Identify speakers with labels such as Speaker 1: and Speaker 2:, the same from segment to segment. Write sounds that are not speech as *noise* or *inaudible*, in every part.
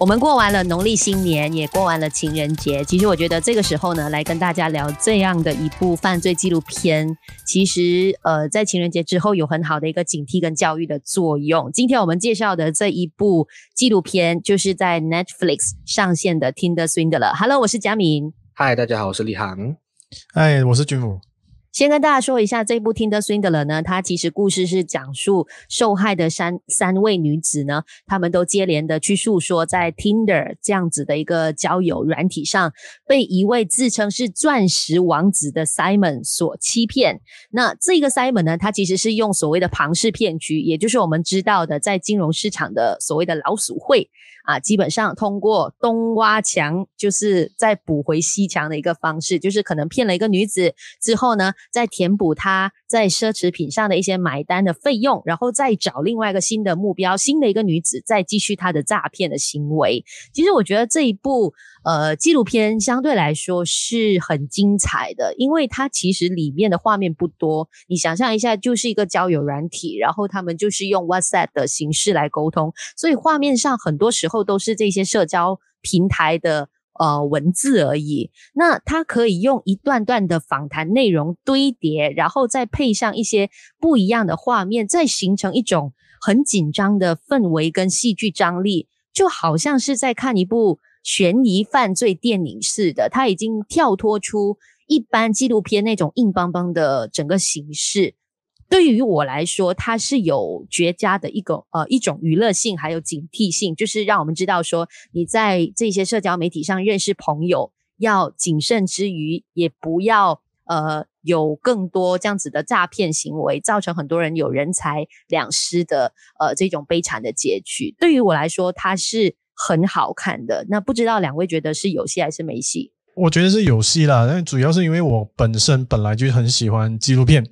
Speaker 1: 我们过完了农历新年，也过完了情人节。其实我觉得这个时候呢，来跟大家聊这样的一部犯罪纪录片，其实呃，在情人节之后有很好的一个警惕跟教育的作用。今天我们介绍的这一部纪录片，就是在 Netflix 上线的《Tinder Swindler》。Hello，我是佳敏。
Speaker 2: Hi，大家好，我是李航。
Speaker 3: Hi，我是君武。
Speaker 1: 先跟大家说一下，这部《Tinder Swindler》呢，它其实故事是讲述受害的三三位女子呢，她们都接连的去诉说，在 Tinder 这样子的一个交友软体上，被一位自称是钻石王子的 Simon 所欺骗。那这个 Simon 呢，他其实是用所谓的庞氏骗局，也就是我们知道的在金融市场的所谓的老鼠会。啊，基本上通过东挖墙，就是再补回西墙的一个方式，就是可能骗了一个女子之后呢，再填补他在奢侈品上的一些买单的费用，然后再找另外一个新的目标，新的一个女子再继续她的诈骗的行为。其实我觉得这一部呃纪录片相对来说是很精彩的，因为它其实里面的画面不多。你想象一下，就是一个交友软体，然后他们就是用 WhatsApp 的形式来沟通，所以画面上很多时候。都是这些社交平台的呃文字而已。那它可以用一段段的访谈内容堆叠，然后再配上一些不一样的画面，再形成一种很紧张的氛围跟戏剧张力，就好像是在看一部悬疑犯罪电影似的。它已经跳脱出一般纪录片那种硬邦邦的整个形式。对于我来说，它是有绝佳的一个呃一种娱乐性，还有警惕性，就是让我们知道说你在这些社交媒体上认识朋友要谨慎之余，也不要呃有更多这样子的诈骗行为，造成很多人有人财两失的呃这种悲惨的结局。对于我来说，它是很好看的。那不知道两位觉得是有戏还是没戏？
Speaker 3: 我觉得是有戏啦，但主要是因为我本身本来就很喜欢纪录片，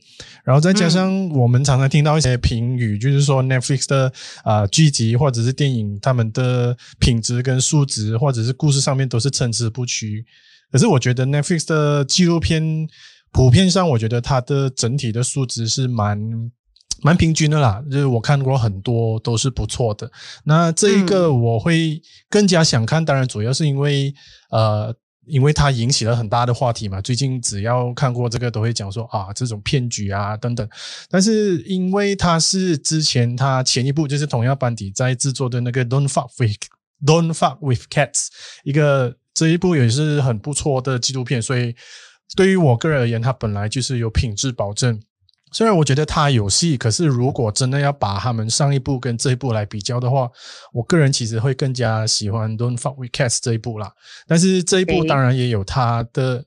Speaker 3: 然后再加上我们常常听到一些评语，嗯、就是说 Netflix 的啊、呃、剧集或者是电影，他们的品质跟素质或者是故事上面都是参差不齐。可是我觉得 Netflix 的纪录片普遍上，我觉得它的整体的素质是蛮蛮平均的啦，就是我看过很多都是不错的。那这一个我会更加想看，当然主要是因为呃。因为它引起了很大的话题嘛，最近只要看过这个都会讲说啊，这种骗局啊等等。但是因为它是之前它前一部就是同样班底在制作的那个 Don't Fuck with Don't Fuck with Cats，一个这一部也是很不错的纪录片，所以对于我个人而言，它本来就是有品质保证。虽然我觉得他有戏，可是如果真的要把他们上一部跟这一部来比较的话，我个人其实会更加喜欢《Don't Fuck with Cats》这一部啦。但是这一部当然也有他的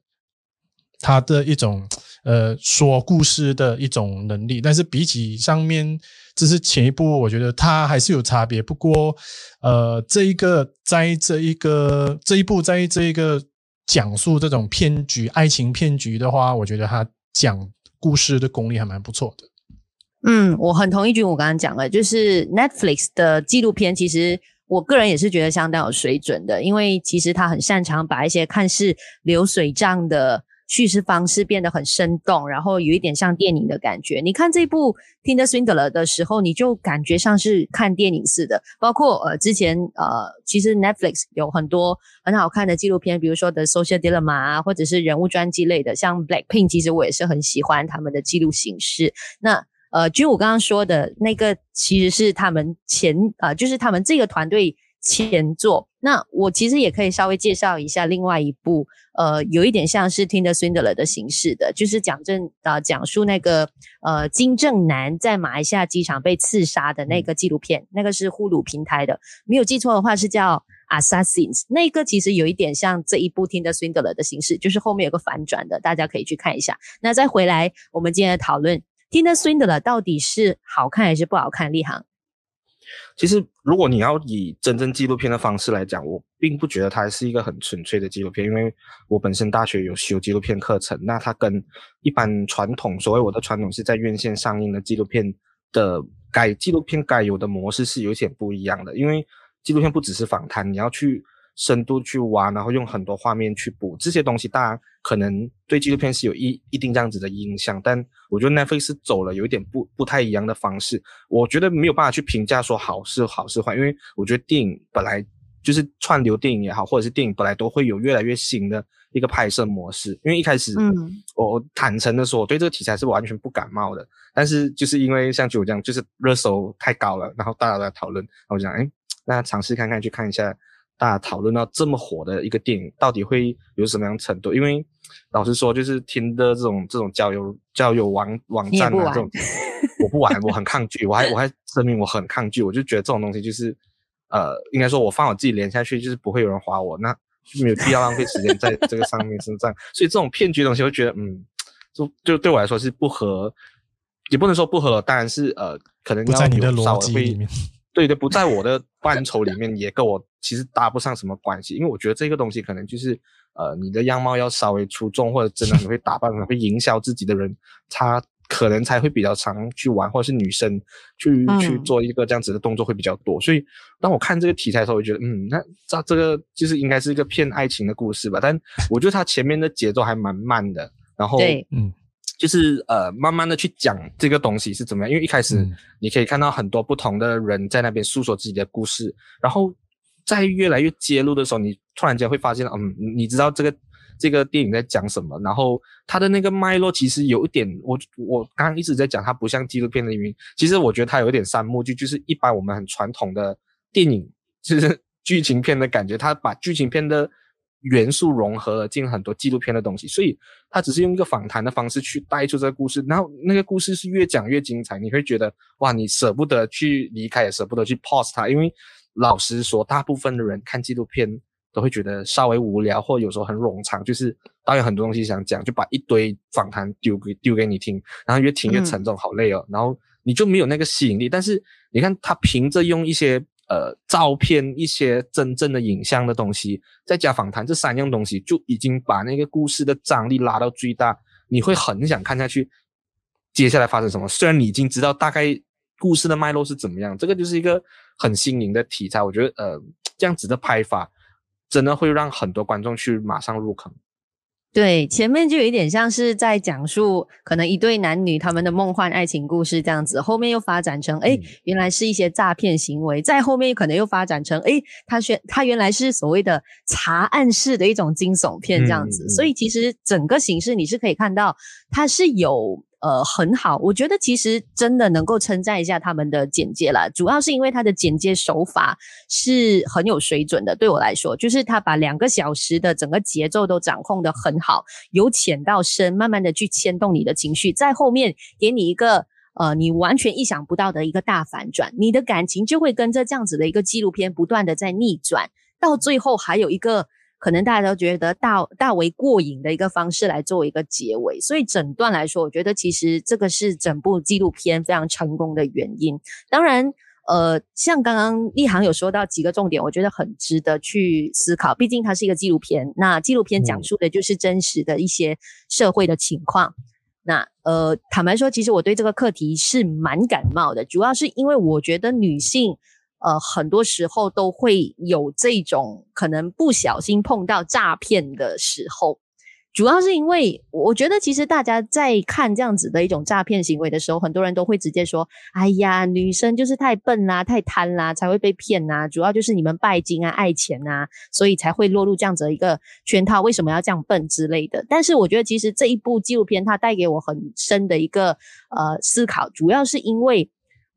Speaker 3: 他的一种呃说故事的一种能力，但是比起上面这是前一部，我觉得他还是有差别。不过呃，这一个在这一个这一部在这一个讲述这种骗局、爱情骗局的话，我觉得他讲。故事的功力还蛮不错的。
Speaker 1: 嗯，我很同意君我刚刚讲的，就是 Netflix 的纪录片，其实我个人也是觉得相当有水准的，因为其实他很擅长把一些看似流水账的。叙事方式变得很生动，然后有一点像电影的感觉。你看这部《Tinder Swindler》的时候，你就感觉像是看电影似的。包括呃，之前呃，其实 Netflix 有很多很好看的纪录片，比如说《The Social Dilemma》啊，或者是人物传记类的，像 Blackpink，其实我也是很喜欢他们的记录形式。那呃，君武刚刚说的那个，其实是他们前啊、呃，就是他们这个团队。前作，那我其实也可以稍微介绍一下另外一部，呃，有一点像是 Tinder Swindler 的形式的，就是讲正啊、呃，讲述那个呃金正男在马来西亚机场被刺杀的那个纪录片，那个是呼噜平台的，没有记错的话是叫 Assassins，那个其实有一点像这一部 Tinder Swindler 的形式，就是后面有个反转的，大家可以去看一下。那再回来，我们今天的讨论 Tinder Swindler 到底是好看还是不好看？立航。
Speaker 2: 其实，如果你要以真正纪录片的方式来讲，我并不觉得它是一个很纯粹的纪录片，因为我本身大学有修纪录片课程，那它跟一般传统，所谓我的传统是在院线上映的纪录片的该纪录片该有的模式是有点不一样的，因为纪录片不只是访谈，你要去。深度去挖，然后用很多画面去补这些东西，大家可能对纪录片是有一一定这样子的印象，但我觉得 Netflix 是走了有一点不不太一样的方式，我觉得没有办法去评价说好是好是坏，因为我觉得电影本来就是串流电影也好，或者是电影本来都会有越来越新的一个拍摄模式。因为一开始，嗯，我坦诚的说，我对这个题材是完全不感冒的。但是就是因为像九这样，就是热搜太高了，然后大家都在讨论，然后我就想，哎，那尝试看看，去看一下大家讨论到这么火的一个电影，到底会有什么样程度？因为老实说，就是听的这种这种交友交友网网站啊，这种我不玩，我很抗拒，我还我还声明我很抗拒，我就觉得这种东西就是。呃，应该说，我放我自己连下去，就是不会有人划我，那就没有必要浪费时间在这个上面身上。所以这种骗局的东西，我觉得，嗯，就就对我来说是不合，也不能说不合，当然是呃，可能要
Speaker 3: 在你的逻辑里面，
Speaker 2: 对的，不在我的范畴里面，也跟我其实搭不上什么关系。因为我觉得这个东西可能就是，呃，你的样貌要稍微出众，或者真的很会打扮、很会营销自己的人，他。可能才会比较常去玩，或者是女生去、嗯、去做一个这样子的动作会比较多。所以当我看这个题材的时候，我觉得，嗯，那这这个就是应该是一个骗爱情的故事吧。但我觉得它前面的节奏还蛮慢的，然后，嗯，就是呃，慢慢的去讲这个东西是怎么样。因为一开始你可以看到很多不同的人在那边诉说自己的故事，然后在越来越揭露的时候，你突然间会发现，嗯，你知道这个。这个电影在讲什么？然后它的那个脉络其实有一点，我我刚刚一直在讲，它不像纪录片的原因，其实我觉得它有一点三幕剧，就是一般我们很传统的电影，就是剧情片的感觉，它把剧情片的元素融合了进很多纪录片的东西，所以它只是用一个访谈的方式去带出这个故事，然后那个故事是越讲越精彩，你会觉得哇，你舍不得去离开，也舍不得去 pause 它，因为老实说，大部分的人看纪录片。都会觉得稍微无聊，或有时候很冗长，就是导演很多东西想讲，就把一堆访谈丢给丢给你听，然后越听越沉重，好累哦，嗯、然后你就没有那个吸引力。但是你看他凭着用一些呃照片、一些真正的影像的东西，再加访谈这三样东西，就已经把那个故事的张力拉到最大，你会很想看下去，接下来发生什么。虽然你已经知道大概故事的脉络是怎么样，这个就是一个很新颖的题材，我觉得呃这样子的拍法。真的会让很多观众去马上入坑。
Speaker 1: 对，前面就有一点像是在讲述可能一对男女他们的梦幻爱情故事这样子，后面又发展成哎，原来是一些诈骗行为，再后面可能又发展成哎，他选他原来是所谓的查案式的一种惊悚片这样子，嗯，所以其实整个形式你是可以看到它是有。呃，很好，我觉得其实真的能够称赞一下他们的剪接啦，主要是因为他的剪接手法是很有水准的。对我来说，就是他把两个小时的整个节奏都掌控得很好，由浅到深，慢慢的去牵动你的情绪，在后面给你一个呃你完全意想不到的一个大反转，你的感情就会跟着这样子的一个纪录片不断的在逆转，到最后还有一个。可能大家都觉得大大为过瘾的一个方式来作为一个结尾，所以整段来说，我觉得其实这个是整部纪录片非常成功的原因。当然，呃，像刚刚立航有说到几个重点，我觉得很值得去思考。毕竟它是一个纪录片，那纪录片讲述的就是真实的一些社会的情况。嗯、那呃，坦白说，其实我对这个课题是蛮感冒的，主要是因为我觉得女性。呃，很多时候都会有这种可能不小心碰到诈骗的时候，主要是因为我觉得其实大家在看这样子的一种诈骗行为的时候，很多人都会直接说：“哎呀，女生就是太笨啦，太贪啦，才会被骗呐。主要就是你们拜金啊，爱钱啊，所以才会落入这样子的一个圈套。为什么要这样笨之类的？”但是我觉得其实这一部纪录片它带给我很深的一个呃思考，主要是因为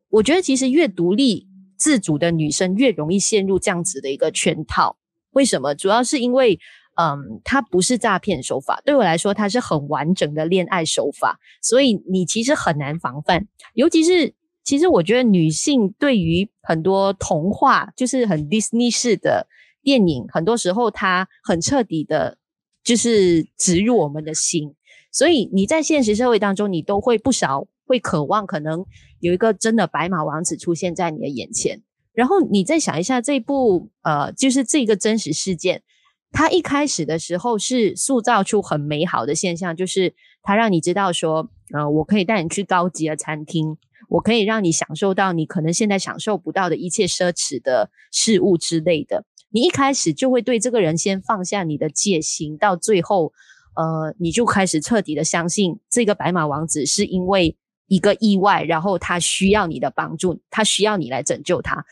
Speaker 1: 我觉得其实越独立。自主的女生越容易陷入这样子的一个圈套，为什么？主要是因为，嗯，它不是诈骗手法，对我来说，它是很完整的恋爱手法，所以你其实很难防范。尤其是，其实我觉得女性对于很多童话，就是很 Disney 式的电影，很多时候它很彻底的，就是植入我们的心，所以你在现实社会当中，你都会不少。会渴望可能有一个真的白马王子出现在你的眼前，然后你再想一下这部呃，就是这个真实事件，它一开始的时候是塑造出很美好的现象，就是它让你知道说，呃，我可以带你去高级的餐厅，我可以让你享受到你可能现在享受不到的一切奢侈的事物之类的。你一开始就会对这个人先放下你的戒心，到最后，呃，你就开始彻底的相信这个白马王子是因为。一个意外，然后他需要你的帮助，他需要你来拯救他。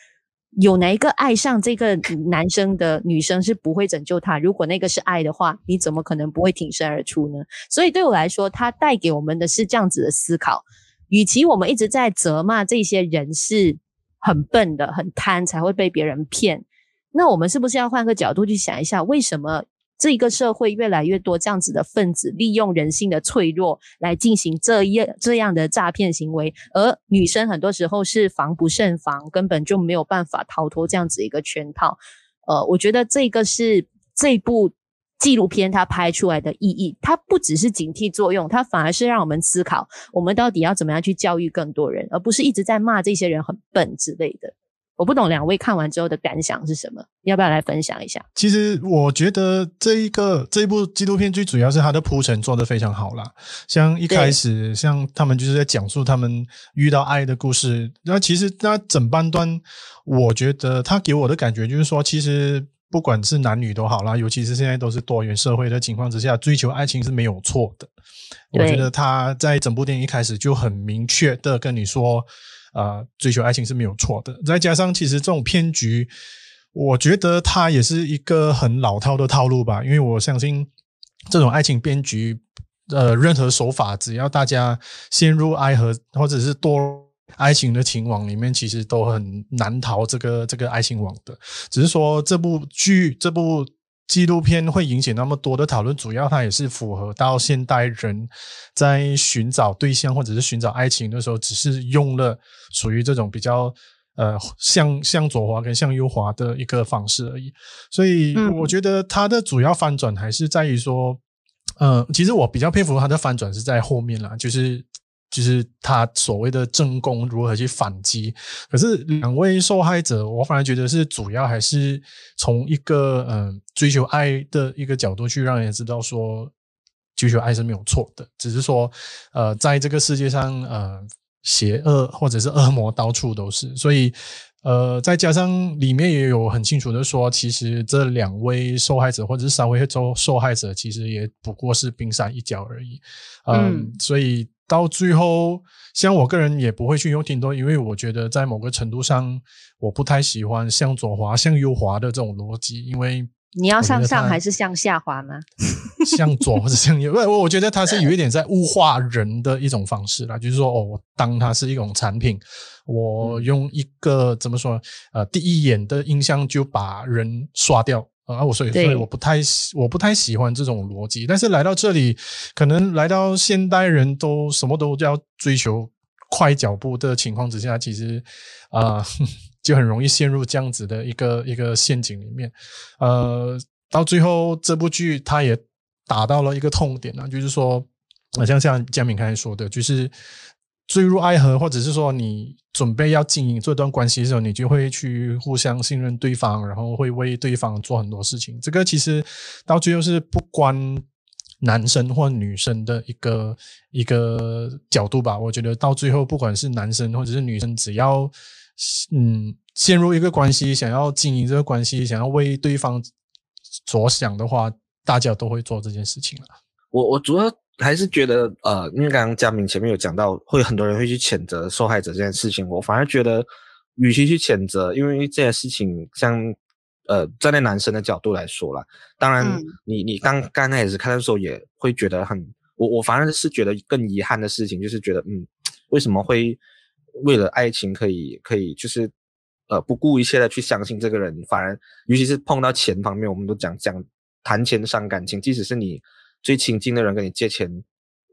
Speaker 1: 有哪一个爱上这个男生的女生是不会拯救他？如果那个是爱的话，你怎么可能不会挺身而出呢？所以对我来说，他带给我们的是这样子的思考。与其我们一直在责骂这些人是很笨的、很贪才会被别人骗，那我们是不是要换个角度去想一下，为什么？这一个社会越来越多这样子的分子，利用人性的脆弱来进行这样这样的诈骗行为，而女生很多时候是防不胜防，根本就没有办法逃脱这样子一个圈套。呃，我觉得这个是这部纪录片它拍出来的意义，它不只是警惕作用，它反而是让我们思考，我们到底要怎么样去教育更多人，而不是一直在骂这些人很笨之类的。我不懂两位看完之后的感想是什么？要不要来分享一下？
Speaker 3: 其实我觉得这一个这一部纪录片最主要是它的铺陈做得非常好啦。像一开始，像他们就是在讲述他们遇到爱的故事。那其实那整半段，我觉得他给我的感觉就是说，其实不管是男女都好啦，尤其是现在都是多元社会的情况之下，追求爱情是没有错的。我觉得他在整部电影一开始就很明确的跟你说。啊、呃，追求爱情是没有错的。再加上，其实这种骗局，我觉得它也是一个很老套的套路吧。因为我相信，这种爱情骗局，呃，任何手法，只要大家陷入爱河或者是堕爱情的情网里面，其实都很难逃这个这个爱情网的。只是说，这部剧，这部。纪录片会引起那么多的讨论，主要它也是符合到现代人在寻找对象或者是寻找爱情的时候，只是用了属于这种比较呃向向左滑跟向右滑的一个方式而已。所以我觉得它的主要翻转还是在于说，嗯、呃，其实我比较佩服它的翻转是在后面啦，就是。就是他所谓的正宫如何去反击，可是两位受害者，我反而觉得是主要还是从一个嗯、呃、追求爱的一个角度去让人知道说，追求爱是没有错的，只是说呃在这个世界上呃邪恶或者是恶魔到处都是，所以呃再加上里面也有很清楚的说，其实这两位受害者或者是三位受受害者，其实也不过是冰山一角而已，呃、嗯，所以。到最后，像我个人也不会去用挺多，因为我觉得在某个程度上，我不太喜欢向左滑、向右滑的这种逻辑。因为
Speaker 1: 你要向上还是向下滑吗？
Speaker 3: 向左或者向右？我我觉得它是有一点在物化人的一种方式啦，就是说，哦，我当它是一种产品，我用一个怎么说？呃，第一眼的印象就把人刷掉。啊，我所以所以我不太我不太喜欢这种逻辑，但是来到这里，可能来到现代人都什么都要追求快脚步的情况之下，其实啊、呃、*laughs* 就很容易陷入这样子的一个一个陷阱里面。呃，到最后这部剧它也打到了一个痛点啊，就是说，好像像佳敏刚才说的，就是。坠入爱河，或者是说你准备要经营这段关系的时候，你就会去互相信任对方，然后会为对方做很多事情。这个其实到最后是不关男生或女生的一个一个角度吧。我觉得到最后，不管是男生或者是女生，只要嗯陷入一个关系，想要经营这个关系，想要为对方着想的话，大家都会做这件事情了。
Speaker 2: 我我主要。还是觉得，呃，因为刚刚嘉明前面有讲到，会很多人会去谴责受害者这件事情。我反而觉得，与其去谴责，因为这件事情，像，呃，站在男生的角度来说啦，当然你，你你刚刚开始看的时候，也会觉得很，我我反而是觉得更遗憾的事情，就是觉得，嗯，为什么会为了爱情可以可以，就是，呃，不顾一切的去相信这个人，反而，尤其是碰到钱方面，我们都讲讲谈钱伤感情，即使是你。最亲近的人跟你借钱，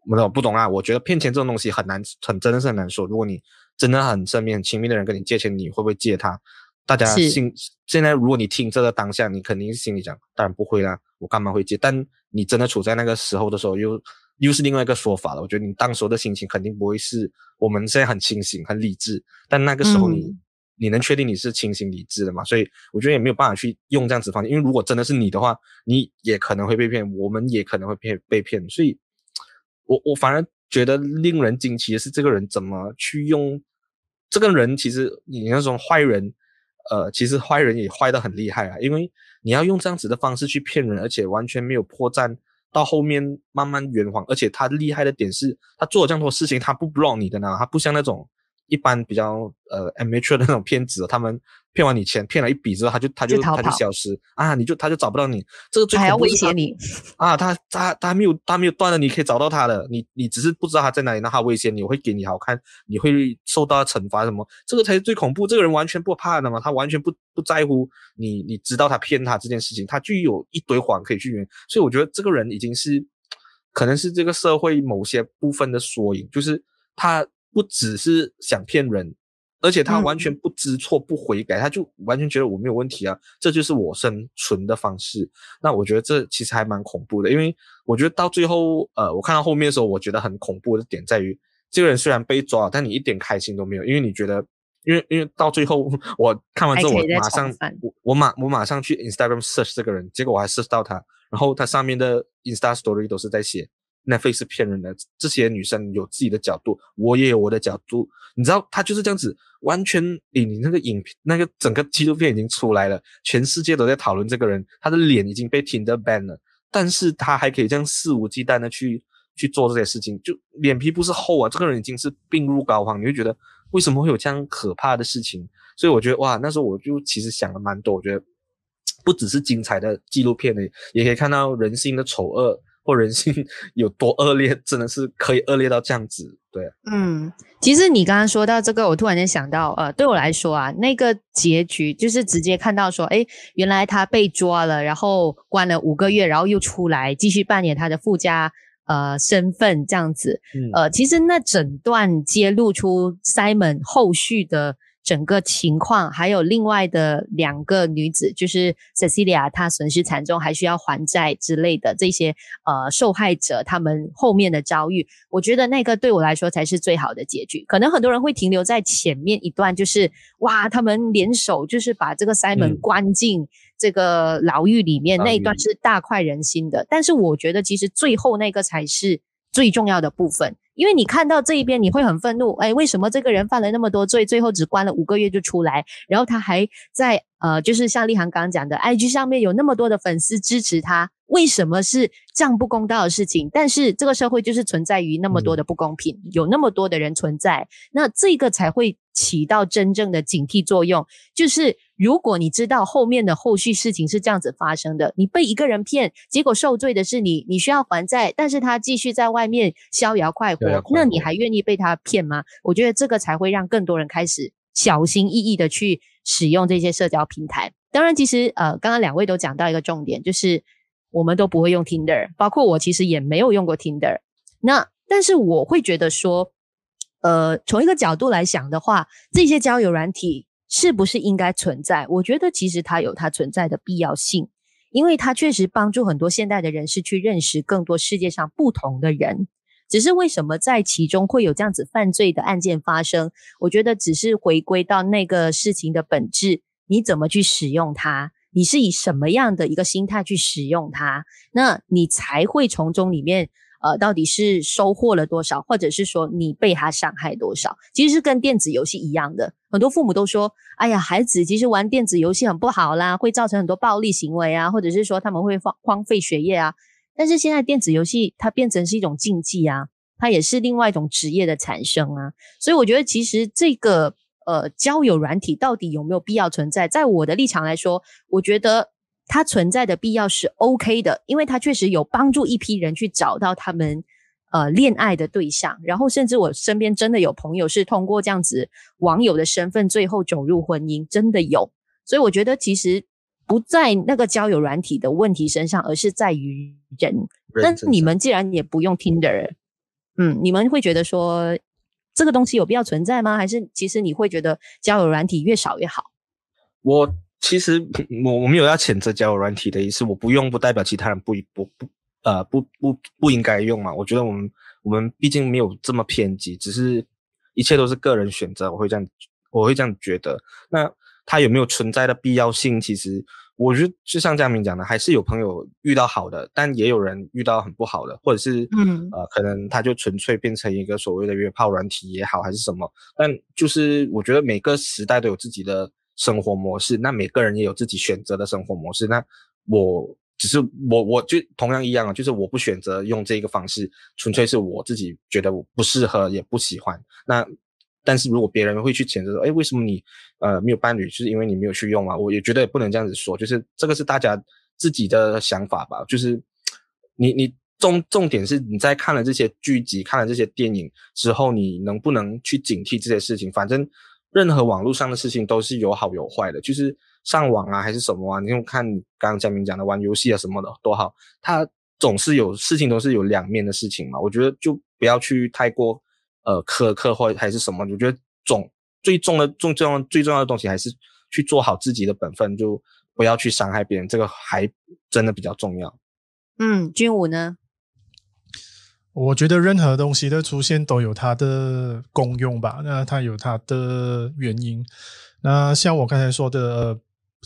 Speaker 2: 没有不懂啊。我觉得骗钱这种东西很难，很真的是很难说。如果你真的很身边很亲密的人跟你借钱，你会不会借他？大家心现在，如果你听这个当下，你肯定是心里讲，当然不会啦，我干嘛会借？但你真的处在那个时候的时候，又又是另外一个说法了。我觉得你当时候的心情肯定不会是我们现在很清醒、很理智，但那个时候你。你能确定你是清醒理智的吗？所以我觉得也没有办法去用这样子方式，因为如果真的是你的话，你也可能会被骗，我们也可能会骗被骗。所以，我我反而觉得令人惊奇的是，这个人怎么去用？这个人其实你那种坏人，呃，其实坏人也坏的很厉害啊，因为你要用这样子的方式去骗人，而且完全没有破绽，到后面慢慢圆谎。而且他厉害的点是，他做了这样多事情，他不 block 你的呢，他不像那种。一般比较呃 amateur 的那种骗子，他们骗完你钱，骗了一笔之后，他就他就他就消失啊，你就他就找不到你。这个最
Speaker 1: 还要威胁你
Speaker 2: 啊，他他他没有他没有断了，你可以找到他的，你你只是不知道他在哪里，那他威胁你，我会给你好看，你会受到惩罚什么？这个才是最恐怖。这个人完全不怕的嘛，他完全不不在乎你，你知道他骗他这件事情，他就有一堆谎可以去圆。所以我觉得这个人已经是可能是这个社会某些部分的缩影，就是他不只是想骗人。而且他完全不知错不悔改，嗯，他就完全觉得我没有问题啊，这就是我生存的方式。那我觉得这其实还蛮恐怖的，因为我觉得到最后，呃，我看到后面的时候，我觉得很恐怖的点在于，这个人虽然被抓，但你一点开心都没有，因为你觉得，因为因为到最后 *laughs* 我看完之后，我马上我我马我马上去 Instagram search 这个人，结果我还 search 到他，然后他上面的 Insta Story 都是在写。Netflix 是骗人的，这些女生有自己的角度，我也有我的角度。你知道，他就是这样子，完全，你，你那个影，那个整个纪录片已经出来了，全世界都在讨论这个人，他的脸已经被 Tinder ban 了，但是他还可以这样肆无忌惮的去去做这些事情，就脸皮不是厚啊，这个人已经是病入膏肓，你会觉得为什么会有这样可怕的事情？所以我觉得哇，那时候我就其实想了蛮多，我觉得不只是精彩的纪录片呢，也可以看到人性的丑恶。或人性 *laughs* 有多恶劣，真的是可以恶劣到这样子，对啊。
Speaker 1: 嗯，其实你刚刚说到这个，我突然间想到，呃，对我来说啊，那个结局就是直接看到说，哎，原来他被抓了，然后关了五个月，然后又出来继续扮演他的附加呃身份这样子。嗯，呃，其实那整段揭露出 Simon 后续的。整个情况，还有另外的两个女子，就是 Cecilia，她损失惨重，还需要还债之类的这些呃受害者，他们后面的遭遇，我觉得那个对我来说才是最好的结局。可能很多人会停留在前面一段，就是哇，他们联手就是把这个 Simon 关进这个牢狱里面，嗯、那一段是大快人心的。但是我觉得其实最后那个才是最重要的部分。因为你看到这一边，你会很愤怒，哎，为什么这个人犯了那么多罪，最后只关了五个月就出来？然后他还在呃，就是像立航刚刚讲的，IG 上面有那么多的粉丝支持他，为什么是这样不公道的事情？但是这个社会就是存在于那么多的不公平，嗯、有那么多的人存在，那这个才会起到真正的警惕作用，就是。如果你知道后面的后续事情是这样子发生的，你被一个人骗，结果受罪的是你，你需要还债，但是他继续在外面逍遥快活，那你还愿意被他骗吗？我觉得这个才会让更多人开始小心翼翼的去使用这些社交平台。当然，其实呃，刚刚两位都讲到一个重点，就是我们都不会用 Tinder，包括我其实也没有用过 Tinder。那但是我会觉得说，呃，从一个角度来想的话，这些交友软体。是不是应该存在？我觉得其实它有它存在的必要性，因为它确实帮助很多现代的人士去认识更多世界上不同的人。只是为什么在其中会有这样子犯罪的案件发生？我觉得只是回归到那个事情的本质，你怎么去使用它？你是以什么样的一个心态去使用它？那你才会从中里面。呃，到底是收获了多少，或者是说你被他伤害多少？其实是跟电子游戏一样的。很多父母都说：“哎呀，孩子其实玩电子游戏很不好啦，会造成很多暴力行为啊，或者是说他们会荒荒废学业啊。”但是现在电子游戏它变成是一种竞技啊，它也是另外一种职业的产生啊。所以我觉得，其实这个呃交友软体到底有没有必要存在？在我的立场来说，我觉得。它存在的必要是 OK 的，因为它确实有帮助一批人去找到他们呃恋爱的对象，然后甚至我身边真的有朋友是通过这样子网友的身份，最后走入婚姻，真的有。所以我觉得其实不在那个交友软体的问题身上，而是在于人。但你们既然也不用 Tinder，嗯，你们会觉得说这个东西有必要存在吗？还是其实你会觉得交友软体越少越好？
Speaker 2: 我。其实我我没有要谴责交友软体的意思，我不用不代表其他人不不不呃不不不应该用嘛。我觉得我们我们毕竟没有这么偏激，只是一切都是个人选择，我会这样我会这样觉得。那它有没有存在的必要性？其实我觉得就像嘉明讲的，还是有朋友遇到好的，但也有人遇到很不好的，或者是嗯呃可能他就纯粹变成一个所谓的约炮软体也好，还是什么。但就是我觉得每个时代都有自己的。生活模式，那每个人也有自己选择的生活模式。那我只是我，我就同样一样啊，就是我不选择用这个方式，纯粹是我自己觉得我不适合，也不喜欢。那但是如果别人会去谴责说，哎，为什么你呃没有伴侣，就是因为你没有去用啊？我也觉得也不能这样子说，就是这个是大家自己的想法吧。就是你你重重点是你在看了这些剧集、看了这些电影之后，你能不能去警惕这些事情？反正任何网络上的事情都是有好有坏的，就是上网啊还是什么啊，你用看刚刚嘉明讲的玩游戏啊什么的都好，它总是有事情都是有两面的事情嘛。我觉得就不要去太过。呃，苛刻或还是什么？我觉得总最重的、重重要、最重要的东西还是去做好自己的本分，就不要去伤害别人，这个还真的比较重要。
Speaker 1: 嗯，军武呢？
Speaker 3: 我觉得任何东西的出现都有它的功用吧，那它有它的原因。那像我刚才说的，呃，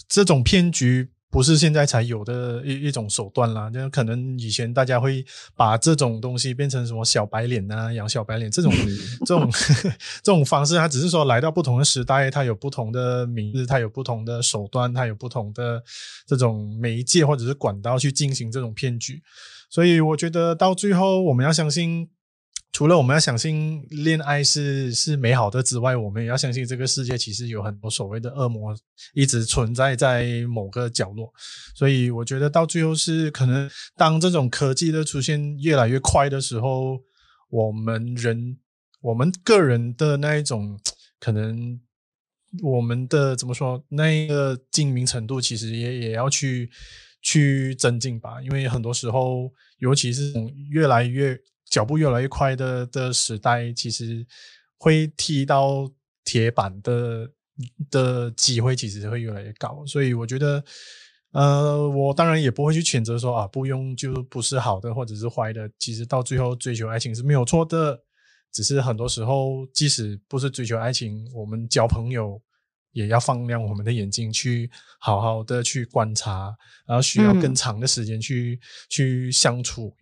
Speaker 3: 这种骗局。不是现在才有的一一种手段啦，就可能以前大家会把这种东西变成什么小白脸啊、养小白脸这种 *laughs* 这种 *laughs* 这种方式，它只是说来到不同的时代，它有不同的名字，它有不同的手段，它有不同的这种媒介或者是管道去进行这种骗局，所以我觉得到最后我们要相信。除了我们要相信恋爱是是美好的之外，我们也要相信这个世界其实有很多所谓的恶魔一直存在在某个角落。所以我觉得到最后是可能当这种科技的出现越来越快的时候，我们人我们个人的那一种可能我们的怎么说那个精明程度，其实也也要去去增进吧。因为很多时候，尤其是越来越。脚步越来越快的的时代，其实会踢到铁板的的机会其实会越来越高，所以我觉得，呃，我当然也不会去谴责说啊，不用就不是好的或者是坏的。其实到最后追求爱情是没有错的，只是很多时候即使不是追求爱情，我们交朋友也要放亮我们的眼睛，去好好的去观察，然后需要更长的时间去、嗯、去相处。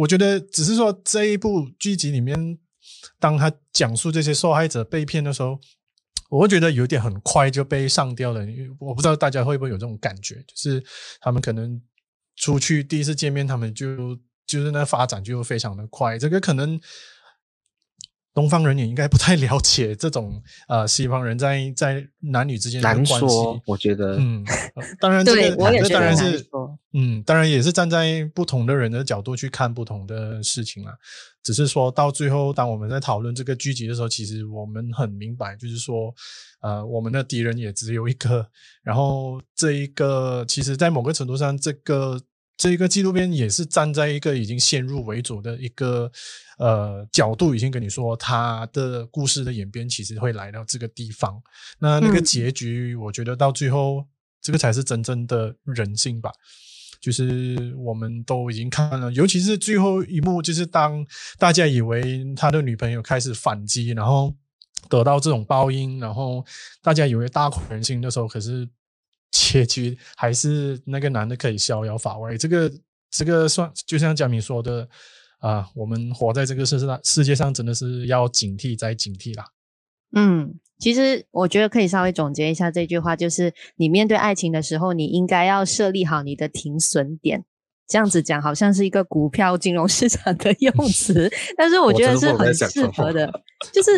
Speaker 3: 我觉得只是说这一部剧集里面，当他讲述这些受害者被骗的时候，我会觉得有点很快就被上吊了。我不知道大家会不会有这种感觉，就是他们可能出去第一次见面，他们就就是那发展就非常的快。这个可能。东方人也应该不太了解这种呃，西方人在在男女之间的关系。
Speaker 2: 我觉得，
Speaker 3: 嗯，当然这个，
Speaker 1: 对，*laughs* 我也觉得
Speaker 3: 当然是，嗯，当然也是站在不同的人的角度去看不同的事情啦。只是说到最后，当我们在讨论这个剧集的时候，其实我们很明白，就是说，呃，我们的敌人也只有一个。然后这一个，其实，在某个程度上，这个。这个纪录片也是站在一个已经先入为主的一个呃角度，已经跟你说他的故事的演变其实会来到这个地方。那那个结局，我觉得到最后，嗯、这个才是真正的人性吧。就是我们都已经看了，尤其是最后一幕，就是当大家以为他的女朋友开始反击，然后得到这种报应，然后大家以为大快人心的时候，可是。结局还是那个男的可以逍遥法外，这个这个算就像佳明说的啊，我们活在这个世上世界上，真的是要警惕再警惕啦。
Speaker 1: 嗯，其实我觉得可以稍微总结一下这句话，就是你面对爱情的时候，你应该要设立好你的停损点。这样子讲好像是一个股票金融市场的用词，*laughs* 但是我觉得是很适合的。就是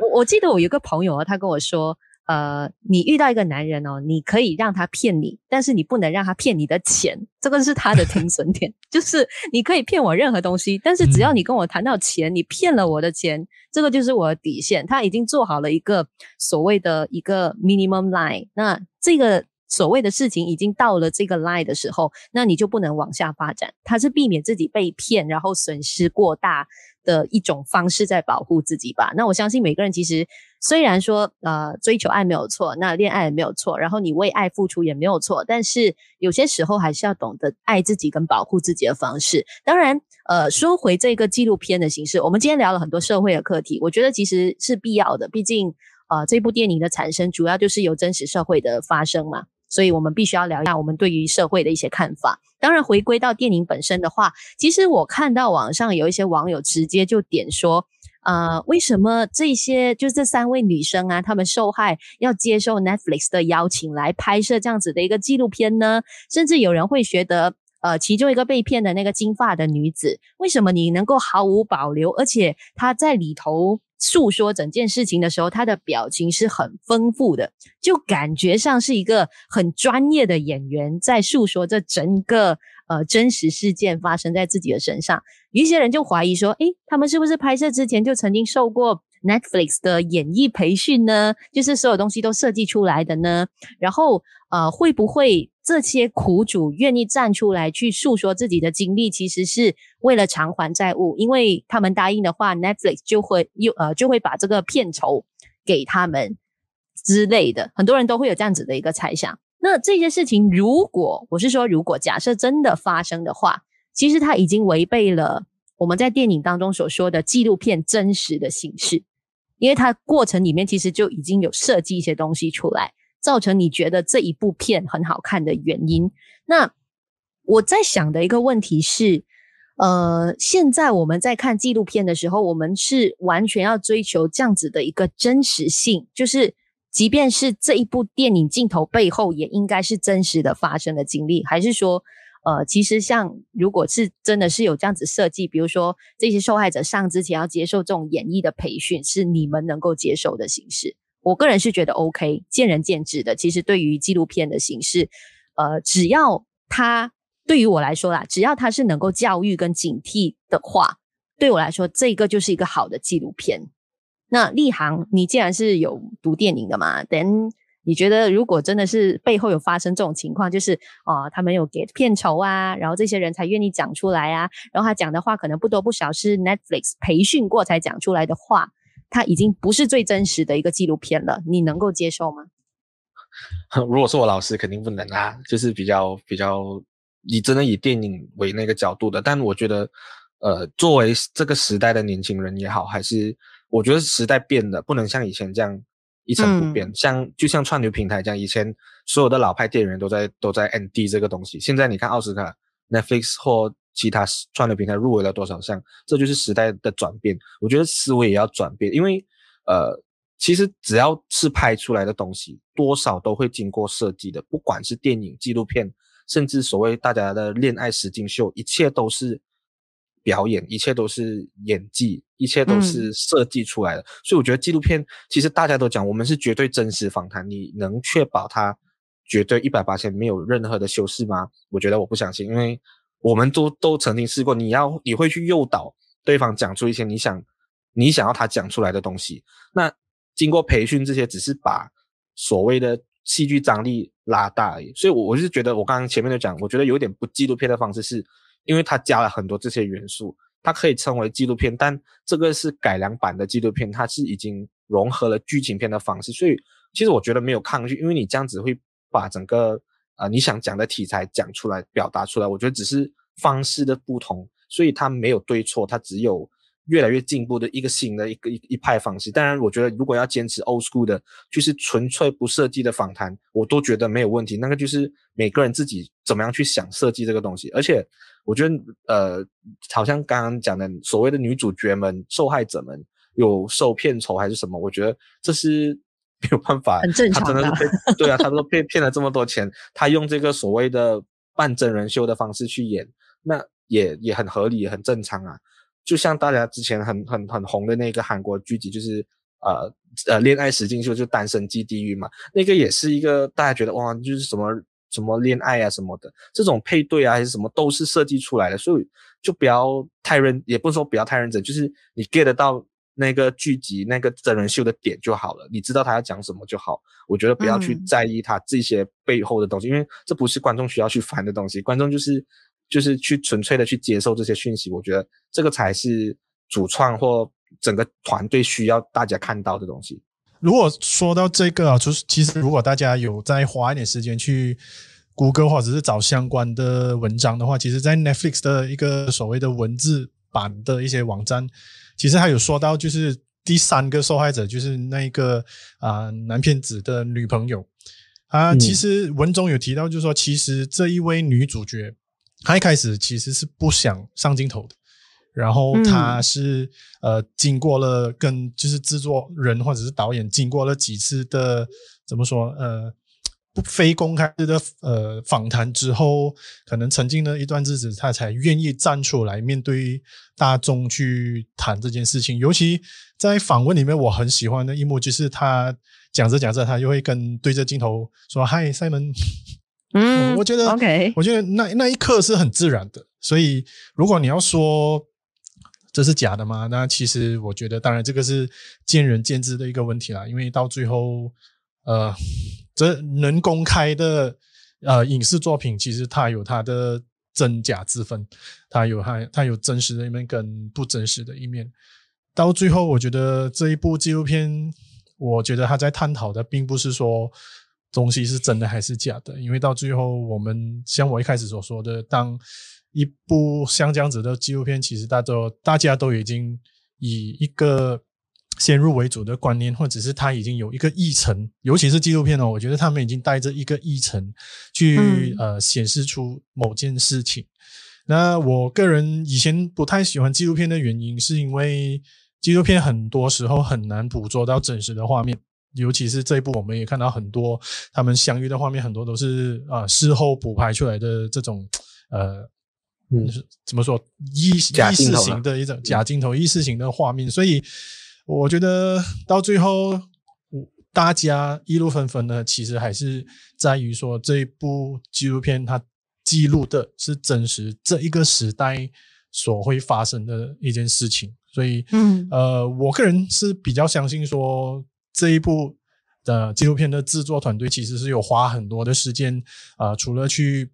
Speaker 1: 我我记得我有个朋友啊，他跟我说。呃，你遇到一个男人哦，你可以让他骗你，但是你不能让他骗你的钱，这个是他的停 *laughs* 损点。就是你可以骗我任何东西，但是只要你跟我谈到钱，你骗了我的钱，这个就是我的底线。他已经做好了一个所谓的一个 minimum line，那这个所谓的事情已经到了这个 line 的时候，那你就不能往下发展。他是避免自己被骗，然后损失过大的一种方式在保护自己吧。那我相信每个人其实虽然说呃追求爱没有错，那恋爱也没有错，然后你为爱付出也没有错，但是有些时候还是要懂得爱自己跟保护自己的方式。当然，呃，说回这个纪录片的形式，我们今天聊了很多社会的课题，我觉得其实是必要的。毕竟，呃，这部电影的产生主要就是由真实社会的发生嘛。所以我们必须要聊一下我们对于社会的一些看法。当然，回归到电影本身的话，其实我看到网上有一些网友直接就点说，呃，为什么这些就这三位女生啊，她们受害要接受 Netflix 的邀请来拍摄这样子的一个纪录片呢？甚至有人会觉得，呃，其中一个被骗的那个金发的女子，为什么你能够毫无保留，而且她在里头诉说整件事情的时候，他的表情是很丰富的，就感觉上是一个很专业的演员在诉说这整个呃真实事件发生在自己的身上。有一些人就怀疑说，诶，他们是不是拍摄之前就曾经受过 Netflix 的演艺培训呢？就是所有东西都设计出来的呢？然后呃，会不会？这些苦主愿意站出来去诉说自己的经历，其实是为了偿还债务，因为他们答应的话，Netflix 就会又呃就会把这个片酬给他们之类的。很多人都会有这样子的一个猜想。那这些事情，如果我是说，如果假设真的发生的话，其实它已经违背了我们在电影当中所说的纪录片真实的形式，因为它过程里面其实就已经有设计一些东西出来。造成你觉得这一部片很好看的原因。那我在想的一个问题是，呃，现在我们在看纪录片的时候，我们是完全要追求这样子的一个真实性，就是即便是这一部电影镜头背后也应该是真实的发生的经历，还是说，呃，其实像如果是真的是有这样子设计，比如说这些受害者上之前要接受这种演绎的培训，是你们能够接受的形式？我个人是觉得 OK，见仁见智的。其实对于纪录片的形式，呃，只要它对于我来说啦，只要它是能够教育跟警惕的话，对我来说，这个就是一个好的纪录片。那立航，你既然是有读电影的嘛，等你觉得如果真的是背后有发生这种情况，就是啊、他们有给片酬啊，然后这些人才愿意讲出来啊，然后他讲的话可能不多不少是 Netflix 培训过才讲出来的话。它已经不是最真实的一个纪录片了，你能够接受吗？*laughs*
Speaker 2: 如果是我老师，肯定不能啊，就是比较比较以真的以电影为那个角度的。但我觉得，呃，作为这个时代的年轻人也好，还是我觉得时代变了，不能像以前这样一成不变。嗯、像就像串流平台这样，以前所有的老派电影人都在都在 ND 这个东西，现在你看奥斯卡、Netflix 或。其他串流平台入围了多少项？这就是时代的转变。我觉得思维也要转变，因为呃，其实只要是拍出来的东西，多少都会经过设计的。不管是电影、纪录片，甚至所谓大家的恋爱实境秀，一切都是表演，一切都是演技，一切都是设计出来的。嗯。所以我觉得纪录片其实大家都讲，我们是绝对真实访谈，你能确保它绝对一百八千没有任何的修饰吗？我觉得我不相信，因为。我们都都曾经试过，你要你会去诱导对方讲出一些你想你想要他讲出来的东西。那经过培训，这些只是把所谓的戏剧张力拉大而已。所以，我我是觉得，我刚刚前面就讲，我觉得有点不纪录片的方式，是因为它加了很多这些元素，它可以称为纪录片，但这个是改良版的纪录片，它是已经融合了剧情片的方式。所以，其实我觉得没有抗拒，因为你这样子会把整个。啊、你想讲的题材讲出来，表达出来，我觉得只是方式的不同，所以它没有对错，它只有越来越进步的一个新的一个一一派方式。当然，我觉得如果要坚持 old school 的，就是纯粹不设计的访谈，我都觉得没有问题。那个就是每个人自己怎么样去想设计这个东西。而且，我觉得呃，好像刚刚讲的所谓的女主角们、受害者们有受片酬还是什么，我觉得这是。没有办法，
Speaker 1: 很正常的。
Speaker 2: 他真的是被对啊，他都被骗了这么多钱，他用这个所谓的半真人秀的方式去演，那也也很合理，也很正常啊。就像大家之前很很很红的那个韩国剧集，就是呃呃恋爱实境秀，就单身即地狱嘛，那个也是一个大家觉得哇，就是什么什么恋爱啊什么的，这种配对啊还是什么都是设计出来的，所以就不要太认，也不是说不要太认真，就是你 get 到。那个剧集、那个真人秀的点就好了，你知道他要讲什么就好。我觉得不要去在意他这些背后的东西，嗯、因为这不是观众需要去烦的东西。观众就是就是去纯粹的去接受这些讯息。我觉得这个才是主创或整个团队需要大家看到的东西。
Speaker 3: 如果说到这个啊，就是其实如果大家有再花一点时间去谷歌或者是找相关的文章的话，其实，在 Netflix 的一个所谓的文字版的一些网站。其实还有说到，就是第三个受害者，就是那个啊、呃、男骗子的女朋友啊。其实文中有提到，就是说，其实这一位女主角，她一开始其实是不想上镜头的。然后她是呃，经过了跟就是制作人或者是导演经过了几次的怎么说呃不非公开的呃访谈之后，可能曾经的一段日子，他才愿意站出来面对大众去谈这件事情。尤其在访问里面，我很喜欢的一幕就是他讲着讲着，他就会跟对着镜头说：“Hi Simon。”嗯，我觉得
Speaker 1: OK，
Speaker 3: 我觉得那那一刻是很自然的。所以如果你要说这是假的吗？那其实我觉得，当然这个是见仁见智的一个问题啦。因为到最后，呃。这能公开的呃影视作品，其实它有它的真假之分，它有它它有真实的一面跟不真实的一面。到最后，我觉得这一部纪录片，我觉得他在探讨的并不是说东西是真的还是假的，因为到最后，我们像我一开始所说的，当一部像这样子的纪录片，其实大都大家都已经以一个。先入为主的观念，或者是他已经有一个议程，尤其是纪录片哦，我觉得他们已经带着一个议程去、嗯、呃显示出某件事情。那我个人以前不太喜欢纪录片的原因，是因为纪录片很多时候很难捕捉到真实的画面，尤其是这一部，我们也看到很多他们相遇的画面，很多都是啊、呃、事后补拍出来的这种呃嗯怎么说意意识型的一种假镜头、意识型的画面，所以。我觉得到最后，大家议论纷纷的，其实还是在于说这一部纪录片它记录的是真实这一个时代所会发生的一件事情，所以，嗯，呃，我个人是比较相信说这一部的纪录片的制作团队其实是有花很多的时间，啊、呃，除了去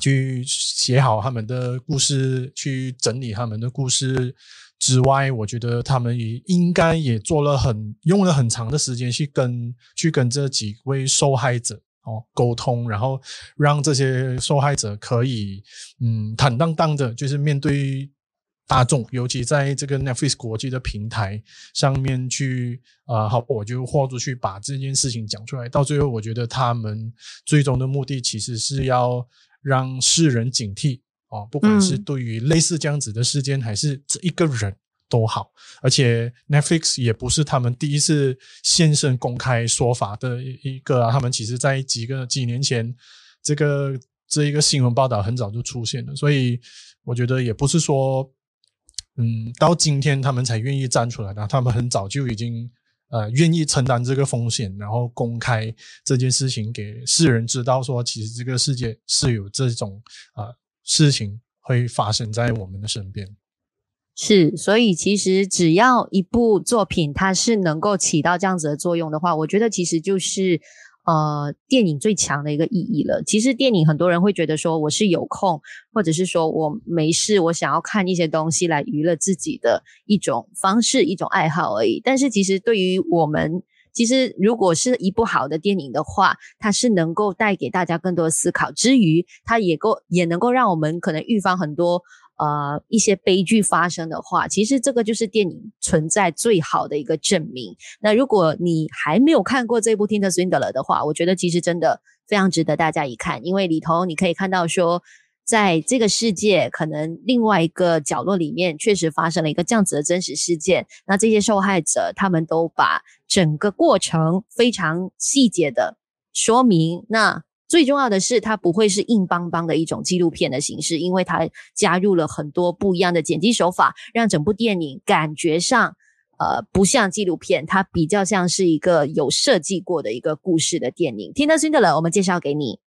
Speaker 3: 去写好他们的故事，去整理他们的故事。之外，我觉得他们也应该也做了很用了很长的时间去跟去跟这几位受害者哦沟通，然后让这些受害者可以嗯坦荡荡的，就是面对大众，尤其在这个 Netflix 国际的平台上面去啊、呃，好，我就豁出去把这件事情讲出来。到最后，我觉得他们最终的目的其实是要让世人警惕。哦，不管是对于类似这样子的事件，还是这一个人都好，而且 Netflix 也不是他们第一次现身公开说法的一个啊，他们其实在几个几年前，这个这一个新闻报道很早就出现了，所以我觉得也不是说，嗯，到今天他们才愿意站出来的，他们很早就已经呃愿意承担这个风险，然后公开这件事情给世人知道，说其实这个世界是有这种啊。呃事情会发生在我们的身边，
Speaker 1: 是，所以其实只要一部作品它是能够起到这样子的作用的话，我觉得其实就是呃电影最强的一个意义了。其实电影很多人会觉得说我是有空，或者是说我没事，我想要看一些东西来娱乐自己的一种方式、一种爱好而已。但是其实对于我们。其实，如果是一部好的电影的话，它是能够带给大家更多思考之余，它也够也能够让我们可能预防很多呃一些悲剧发生的话，其实这个就是电影存在最好的一个证明。那如果你还没有看过这部《Tinder Swindler》的话，我觉得其实真的非常值得大家一看，因为里头你可以看到说。在这个世界，可能另外一个角落里面，确实发生了一个这样子的真实事件。那这些受害者，他们都把整个过程非常细节的说明。那最重要的是，它不会是硬邦邦的一种纪录片的形式，因为它加入了很多不一样的剪辑手法，让整部电影感觉上，呃，不像纪录片，它比较像是一个有设计过的一个故事的电影。Tinder Swindler，我们介绍给你。